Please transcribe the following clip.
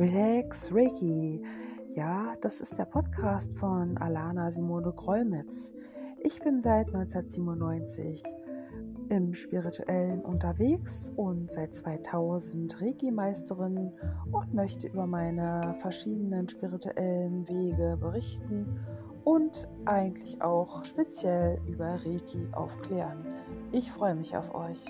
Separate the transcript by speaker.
Speaker 1: Relax Reiki. Ja, das ist der Podcast von Alana Simone Grollmetz. Ich bin seit 1997 im Spirituellen unterwegs und seit 2000 Reiki-Meisterin und möchte über meine verschiedenen spirituellen Wege berichten und eigentlich auch speziell über Reiki aufklären. Ich freue mich auf euch.